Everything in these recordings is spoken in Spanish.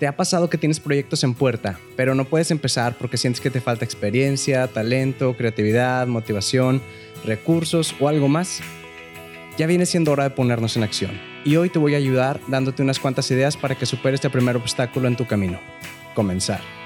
¿Te ha pasado que tienes proyectos en puerta, pero no puedes empezar porque sientes que te falta experiencia, talento, creatividad, motivación, recursos o algo más? Ya viene siendo hora de ponernos en acción y hoy te voy a ayudar dándote unas cuantas ideas para que superes este primer obstáculo en tu camino. Comenzar.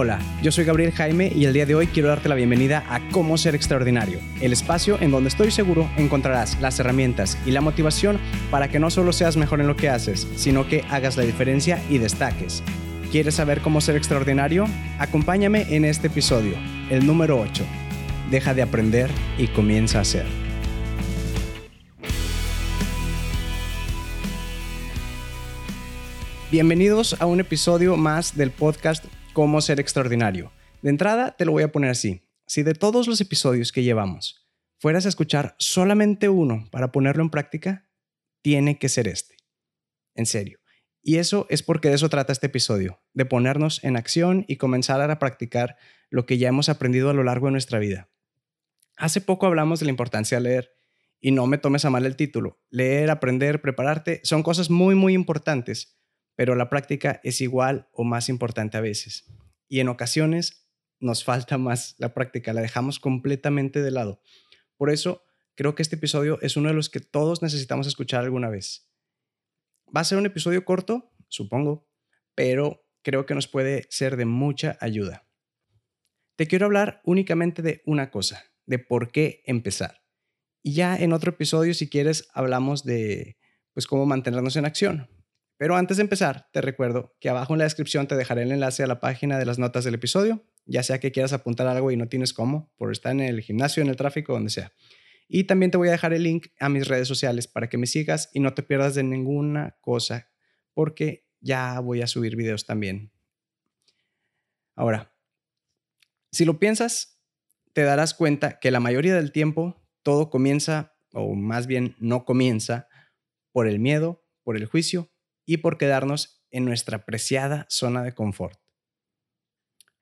Hola, yo soy Gabriel Jaime y el día de hoy quiero darte la bienvenida a Cómo Ser Extraordinario, el espacio en donde estoy seguro encontrarás las herramientas y la motivación para que no solo seas mejor en lo que haces, sino que hagas la diferencia y destaques. ¿Quieres saber cómo ser extraordinario? Acompáñame en este episodio, el número 8. Deja de aprender y comienza a ser. Bienvenidos a un episodio más del podcast cómo ser extraordinario. De entrada, te lo voy a poner así. Si de todos los episodios que llevamos fueras a escuchar solamente uno para ponerlo en práctica, tiene que ser este. En serio. Y eso es porque de eso trata este episodio, de ponernos en acción y comenzar a practicar lo que ya hemos aprendido a lo largo de nuestra vida. Hace poco hablamos de la importancia de leer, y no me tomes a mal el título. Leer, aprender, prepararte son cosas muy, muy importantes, pero la práctica es igual o más importante a veces. Y en ocasiones nos falta más la práctica, la dejamos completamente de lado. Por eso creo que este episodio es uno de los que todos necesitamos escuchar alguna vez. Va a ser un episodio corto, supongo, pero creo que nos puede ser de mucha ayuda. Te quiero hablar únicamente de una cosa, de por qué empezar. Y ya en otro episodio, si quieres, hablamos de pues cómo mantenernos en acción, pero antes de empezar, te recuerdo que abajo en la descripción te dejaré el enlace a la página de las notas del episodio, ya sea que quieras apuntar algo y no tienes cómo, por estar en el gimnasio, en el tráfico, donde sea. Y también te voy a dejar el link a mis redes sociales para que me sigas y no te pierdas de ninguna cosa, porque ya voy a subir videos también. Ahora, si lo piensas, te darás cuenta que la mayoría del tiempo todo comienza, o más bien no comienza, por el miedo, por el juicio y por quedarnos en nuestra preciada zona de confort.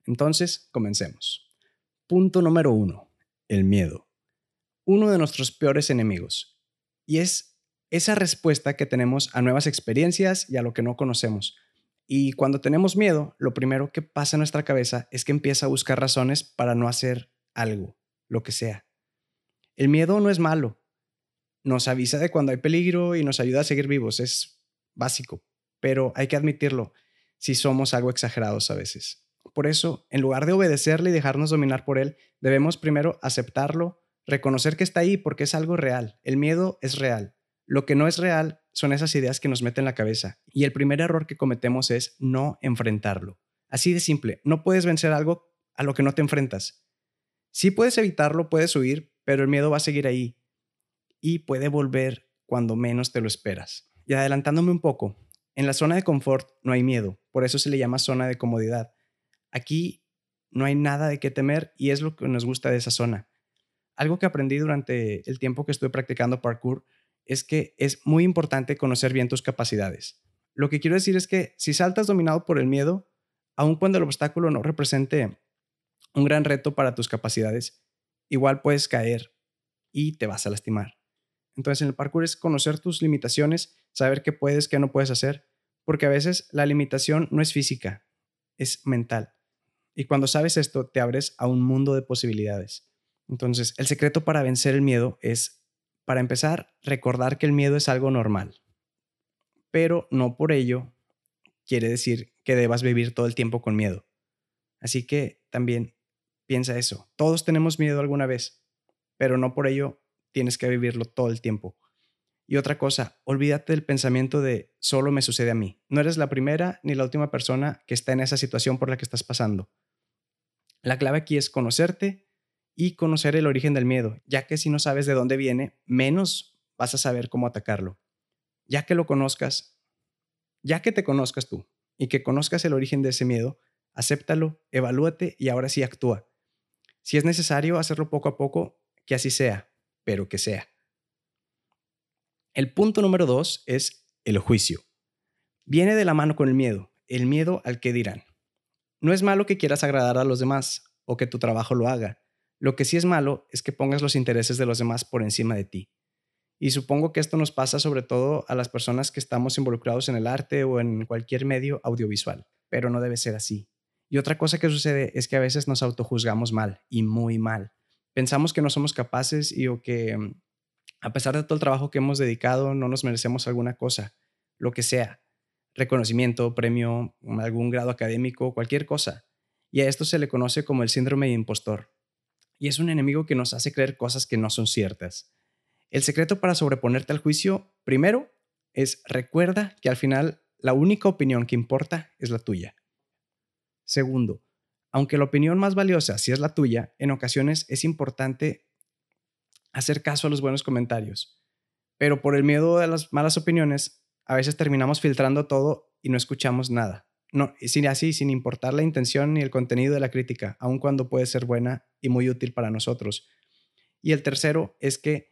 Entonces, comencemos. Punto número uno, el miedo. Uno de nuestros peores enemigos. Y es esa respuesta que tenemos a nuevas experiencias y a lo que no conocemos. Y cuando tenemos miedo, lo primero que pasa en nuestra cabeza es que empieza a buscar razones para no hacer algo, lo que sea. El miedo no es malo. Nos avisa de cuando hay peligro y nos ayuda a seguir vivos. Es básico, pero hay que admitirlo si somos algo exagerados a veces. Por eso, en lugar de obedecerle y dejarnos dominar por él, debemos primero aceptarlo, reconocer que está ahí porque es algo real. El miedo es real. Lo que no es real son esas ideas que nos meten en la cabeza. Y el primer error que cometemos es no enfrentarlo. Así de simple, no puedes vencer algo a lo que no te enfrentas. Sí puedes evitarlo, puedes huir, pero el miedo va a seguir ahí y puede volver cuando menos te lo esperas. Y adelantándome un poco, en la zona de confort no hay miedo, por eso se le llama zona de comodidad. Aquí no hay nada de qué temer y es lo que nos gusta de esa zona. Algo que aprendí durante el tiempo que estuve practicando parkour es que es muy importante conocer bien tus capacidades. Lo que quiero decir es que si saltas dominado por el miedo, aun cuando el obstáculo no represente un gran reto para tus capacidades, igual puedes caer y te vas a lastimar. Entonces en el parkour es conocer tus limitaciones, saber qué puedes, qué no puedes hacer, porque a veces la limitación no es física, es mental. Y cuando sabes esto, te abres a un mundo de posibilidades. Entonces, el secreto para vencer el miedo es, para empezar, recordar que el miedo es algo normal. Pero no por ello quiere decir que debas vivir todo el tiempo con miedo. Así que también piensa eso. Todos tenemos miedo alguna vez, pero no por ello tienes que vivirlo todo el tiempo. Y otra cosa, olvídate del pensamiento de solo me sucede a mí. No eres la primera ni la última persona que está en esa situación por la que estás pasando. La clave aquí es conocerte y conocer el origen del miedo, ya que si no sabes de dónde viene, menos vas a saber cómo atacarlo. Ya que lo conozcas, ya que te conozcas tú y que conozcas el origen de ese miedo, acéptalo, evalúate y ahora sí actúa. Si es necesario hacerlo poco a poco, que así sea, pero que sea. El punto número dos es el juicio. Viene de la mano con el miedo, el miedo al que dirán. No es malo que quieras agradar a los demás o que tu trabajo lo haga. Lo que sí es malo es que pongas los intereses de los demás por encima de ti. Y supongo que esto nos pasa sobre todo a las personas que estamos involucrados en el arte o en cualquier medio audiovisual, pero no debe ser así. Y otra cosa que sucede es que a veces nos autojuzgamos mal y muy mal. Pensamos que no somos capaces y o que mm, a pesar de todo el trabajo que hemos dedicado no nos merecemos alguna cosa, lo que sea, reconocimiento, premio, algún grado académico, cualquier cosa. Y a esto se le conoce como el síndrome de impostor. Y es un enemigo que nos hace creer cosas que no son ciertas. El secreto para sobreponerte al juicio, primero, es recuerda que al final la única opinión que importa es la tuya. Segundo, aunque la opinión más valiosa sí es la tuya, en ocasiones es importante hacer caso a los buenos comentarios. Pero por el miedo a las malas opiniones, a veces terminamos filtrando todo y no escuchamos nada. No, sin así, sin importar la intención ni el contenido de la crítica, aun cuando puede ser buena y muy útil para nosotros. Y el tercero es que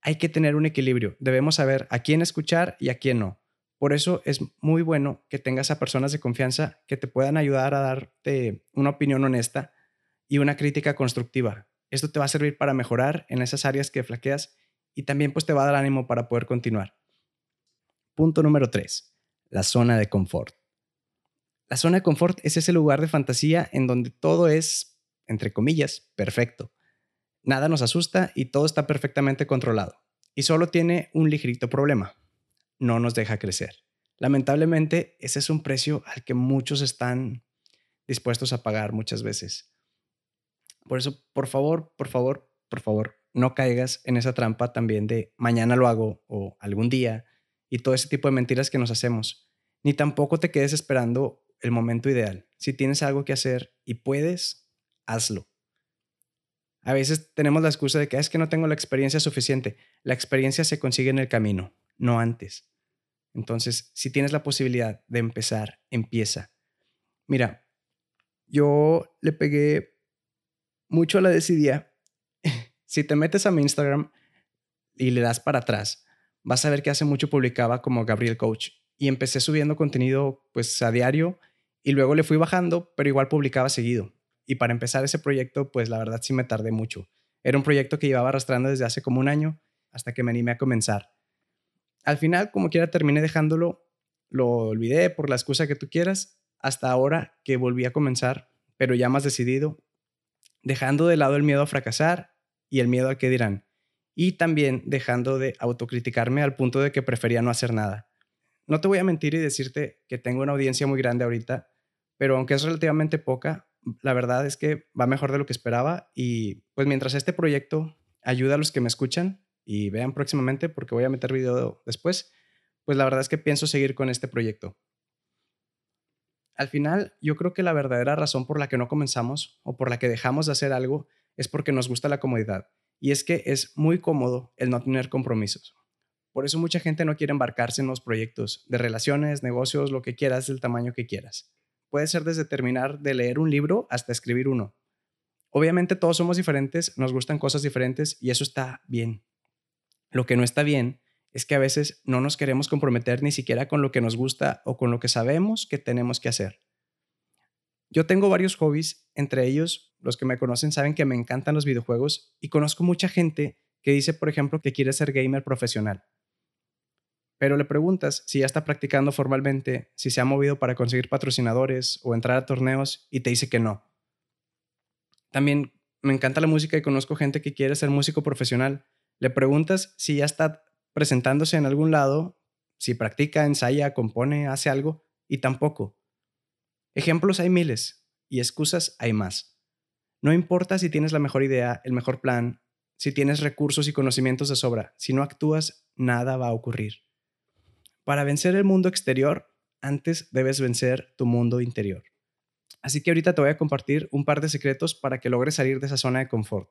hay que tener un equilibrio. Debemos saber a quién escuchar y a quién no. Por eso es muy bueno que tengas a personas de confianza que te puedan ayudar a darte una opinión honesta y una crítica constructiva. Esto te va a servir para mejorar en esas áreas que flaqueas y también pues te va a dar ánimo para poder continuar. Punto número 3. La zona de confort. La zona de confort es ese lugar de fantasía en donde todo es, entre comillas, perfecto nada nos asusta y todo está perfectamente controlado. Y solo tiene un ligerito problema, no nos deja crecer. Lamentablemente, ese es un precio al que muchos están dispuestos a pagar muchas veces. Por eso, por favor, por favor, por favor, no caigas en esa trampa también de mañana lo hago o algún día y todo ese tipo de mentiras que nos hacemos. Ni tampoco te quedes esperando el momento ideal. Si tienes algo que hacer y puedes, hazlo. A veces tenemos la excusa de que ah, es que no tengo la experiencia suficiente. La experiencia se consigue en el camino, no antes. Entonces, si tienes la posibilidad de empezar, empieza. Mira, yo le pegué mucho la decidía. si te metes a mi Instagram y le das para atrás, vas a ver que hace mucho publicaba como Gabriel Coach y empecé subiendo contenido pues a diario y luego le fui bajando, pero igual publicaba seguido. Y para empezar ese proyecto, pues la verdad sí me tardé mucho. Era un proyecto que llevaba arrastrando desde hace como un año hasta que me animé a comenzar. Al final, como quiera, terminé dejándolo, lo olvidé por la excusa que tú quieras, hasta ahora que volví a comenzar, pero ya más decidido, dejando de lado el miedo a fracasar y el miedo al que dirán, y también dejando de autocriticarme al punto de que prefería no hacer nada. No te voy a mentir y decirte que tengo una audiencia muy grande ahorita, pero aunque es relativamente poca, la verdad es que va mejor de lo que esperaba y pues mientras este proyecto ayuda a los que me escuchan y vean próximamente porque voy a meter video después, pues la verdad es que pienso seguir con este proyecto. Al final, yo creo que la verdadera razón por la que no comenzamos o por la que dejamos de hacer algo es porque nos gusta la comodidad. Y es que es muy cómodo el no tener compromisos. Por eso mucha gente no quiere embarcarse en los proyectos de relaciones, negocios, lo que quieras, del tamaño que quieras puede ser desde terminar de leer un libro hasta escribir uno. Obviamente todos somos diferentes, nos gustan cosas diferentes y eso está bien. Lo que no está bien es que a veces no nos queremos comprometer ni siquiera con lo que nos gusta o con lo que sabemos que tenemos que hacer. Yo tengo varios hobbies, entre ellos los que me conocen saben que me encantan los videojuegos y conozco mucha gente que dice, por ejemplo, que quiere ser gamer profesional pero le preguntas si ya está practicando formalmente, si se ha movido para conseguir patrocinadores o entrar a torneos y te dice que no. También me encanta la música y conozco gente que quiere ser músico profesional. Le preguntas si ya está presentándose en algún lado, si practica, ensaya, compone, hace algo y tampoco. Ejemplos hay miles y excusas hay más. No importa si tienes la mejor idea, el mejor plan, si tienes recursos y conocimientos de sobra, si no actúas, nada va a ocurrir. Para vencer el mundo exterior, antes debes vencer tu mundo interior. Así que ahorita te voy a compartir un par de secretos para que logres salir de esa zona de confort.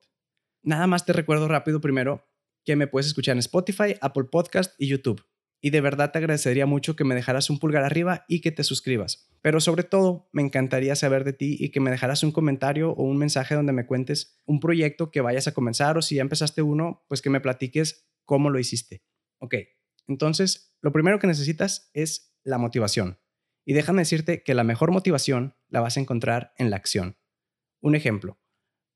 Nada más te recuerdo rápido primero que me puedes escuchar en Spotify, Apple Podcast y YouTube. Y de verdad te agradecería mucho que me dejaras un pulgar arriba y que te suscribas. Pero sobre todo, me encantaría saber de ti y que me dejaras un comentario o un mensaje donde me cuentes un proyecto que vayas a comenzar o si ya empezaste uno, pues que me platiques cómo lo hiciste. Ok, entonces, lo primero que necesitas es la motivación. Y déjame decirte que la mejor motivación la vas a encontrar en la acción. Un ejemplo,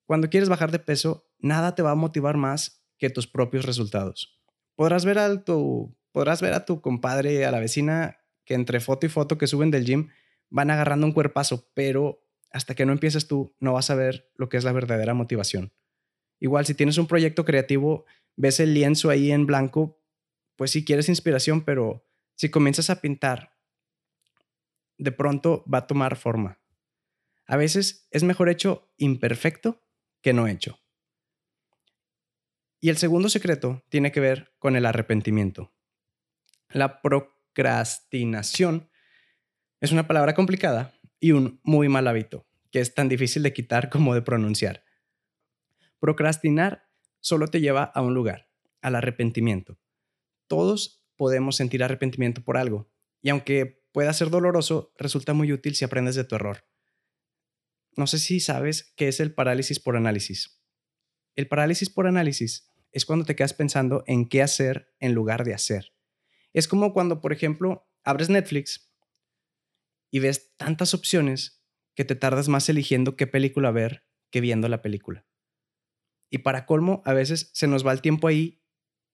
cuando quieres bajar de peso, nada te va a motivar más que tus propios resultados. Podrás ver, a tu, podrás ver a tu compadre, a la vecina, que entre foto y foto que suben del gym van agarrando un cuerpazo, pero hasta que no empieces tú, no vas a ver lo que es la verdadera motivación. Igual, si tienes un proyecto creativo, ves el lienzo ahí en blanco, pues sí quieres inspiración, pero si comienzas a pintar, de pronto va a tomar forma. A veces es mejor hecho imperfecto que no hecho. Y el segundo secreto tiene que ver con el arrepentimiento. La procrastinación es una palabra complicada y un muy mal hábito, que es tan difícil de quitar como de pronunciar. Procrastinar solo te lleva a un lugar, al arrepentimiento. Todos podemos sentir arrepentimiento por algo, y aunque pueda ser doloroso, resulta muy útil si aprendes de tu error. No sé si sabes qué es el parálisis por análisis. El parálisis por análisis es cuando te quedas pensando en qué hacer en lugar de hacer. Es como cuando, por ejemplo, abres Netflix y ves tantas opciones que te tardas más eligiendo qué película ver que viendo la película. Y para colmo, a veces se nos va el tiempo ahí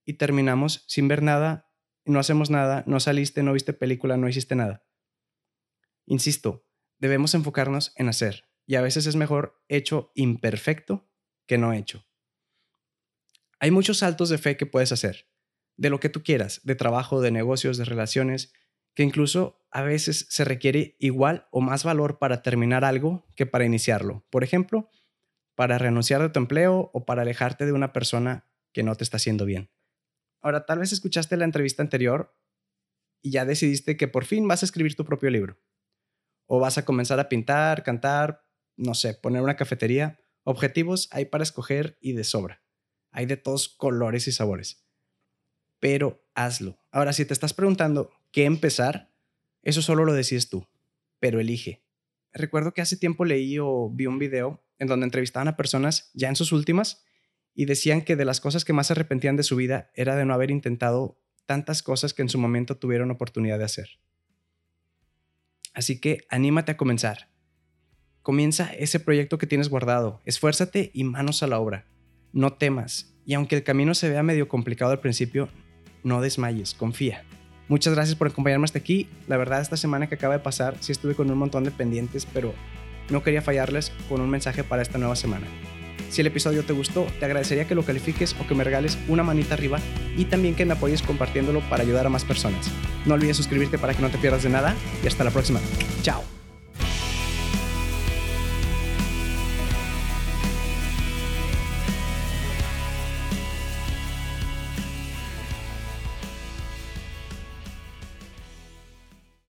y terminamos sin ver nada, no hacemos nada, no saliste, no viste película, no hiciste nada. Insisto, debemos enfocarnos en hacer, y a veces es mejor hecho imperfecto que no hecho. Hay muchos saltos de fe que puedes hacer, de lo que tú quieras, de trabajo, de negocios, de relaciones, que incluso a veces se requiere igual o más valor para terminar algo que para iniciarlo. Por ejemplo, para renunciar de tu empleo o para alejarte de una persona que no te está haciendo bien. Ahora, tal vez escuchaste la entrevista anterior y ya decidiste que por fin vas a escribir tu propio libro. O vas a comenzar a pintar, cantar, no sé, poner una cafetería. Objetivos hay para escoger y de sobra. Hay de todos colores y sabores. Pero hazlo. Ahora, si te estás preguntando qué empezar, eso solo lo decides tú, pero elige. Recuerdo que hace tiempo leí o vi un video en donde entrevistaban a personas ya en sus últimas y decían que de las cosas que más se arrepentían de su vida era de no haber intentado tantas cosas que en su momento tuvieron oportunidad de hacer. Así que anímate a comenzar. Comienza ese proyecto que tienes guardado, esfuérzate y manos a la obra. No temas, y aunque el camino se vea medio complicado al principio, no desmayes, confía. Muchas gracias por acompañarme hasta aquí. La verdad, esta semana que acaba de pasar, sí estuve con un montón de pendientes, pero no quería fallarles con un mensaje para esta nueva semana. Si el episodio te gustó, te agradecería que lo califiques o que me regales una manita arriba y también que me apoyes compartiéndolo para ayudar a más personas. No olvides suscribirte para que no te pierdas de nada y hasta la próxima. Chao.